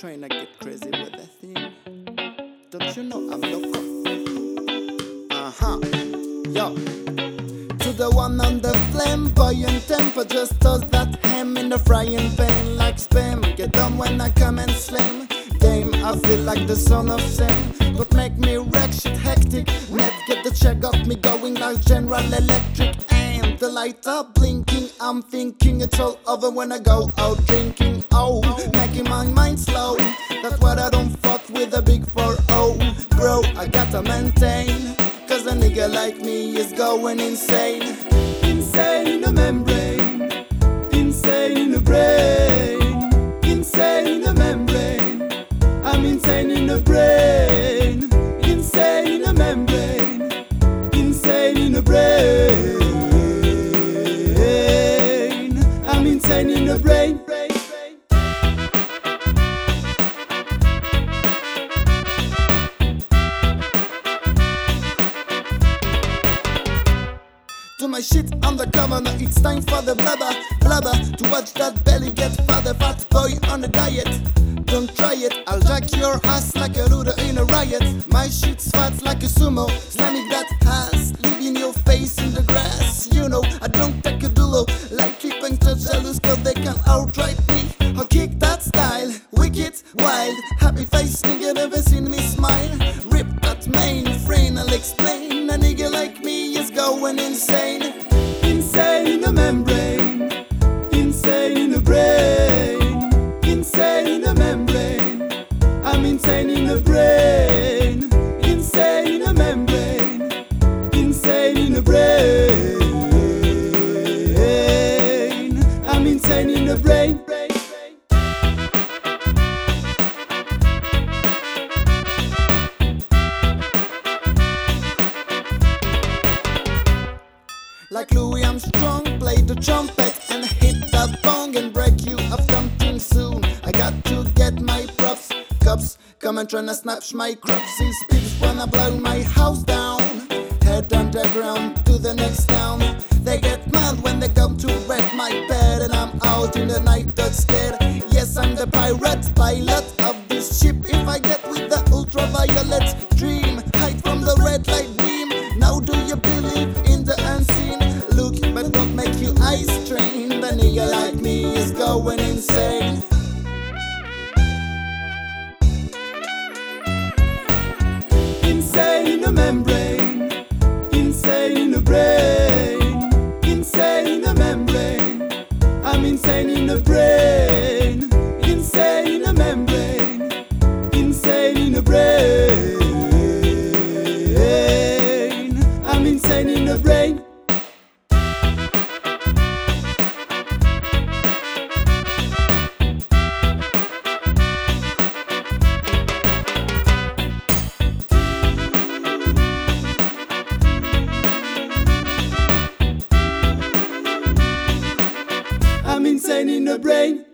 trying to get crazy with that thing. Don't you know I'm loco? Uh huh. Yo. To the one on the flamboyant temper, just toss that ham in the frying pan like spam. Get done when I come and slam. Damn, I feel like the son of Sam. Don't make me wreck shit hectic. Net get the check got me going like General Electric. And the light up blinking. I'm thinking it's all over when I go out drinking. Oh, making my mind slow. That's what I don't fuck with a big 4 0. Bro, I gotta maintain. Cause a nigga like me is going insane. Insane in the membrane. Insane in the brain. Insane in the membrane. I'm insane in the brain. Insane in the membrane. Insane in the brain. I'm insane in the brain. My shit. Undercover, now it's time for the blubber, blubber. To watch that belly get fatter, fat boy on a diet. Don't try it, I'll jack your ass like a rooter in a riot. My shit's fat like a sumo, slamming that ass Leaving your face in the grass. You know, I don't take a dulo Like keeping to jealous cause they can outright me. I'll kick that style, wicked, wild Happy face, nigga never seen me smile. Rip that main, mainframe, I'll explain. A nigga like me going insane Insane in the membrane Insane in the brain Insane in the membrane. I'm insane in the brain Insane in the membrane Insane in the brain. I'm insane in the brain Like Louis Armstrong, play the trumpet and hit that bong and break you of something soon. I got to get my props, cops come and tryna snatch my crops. These peeps wanna blow my house down. Head underground to the next town. They get mad when they come to wreck my bed, and I'm out in the night that's scared. Yes, I'm the pirate going insane. The brain.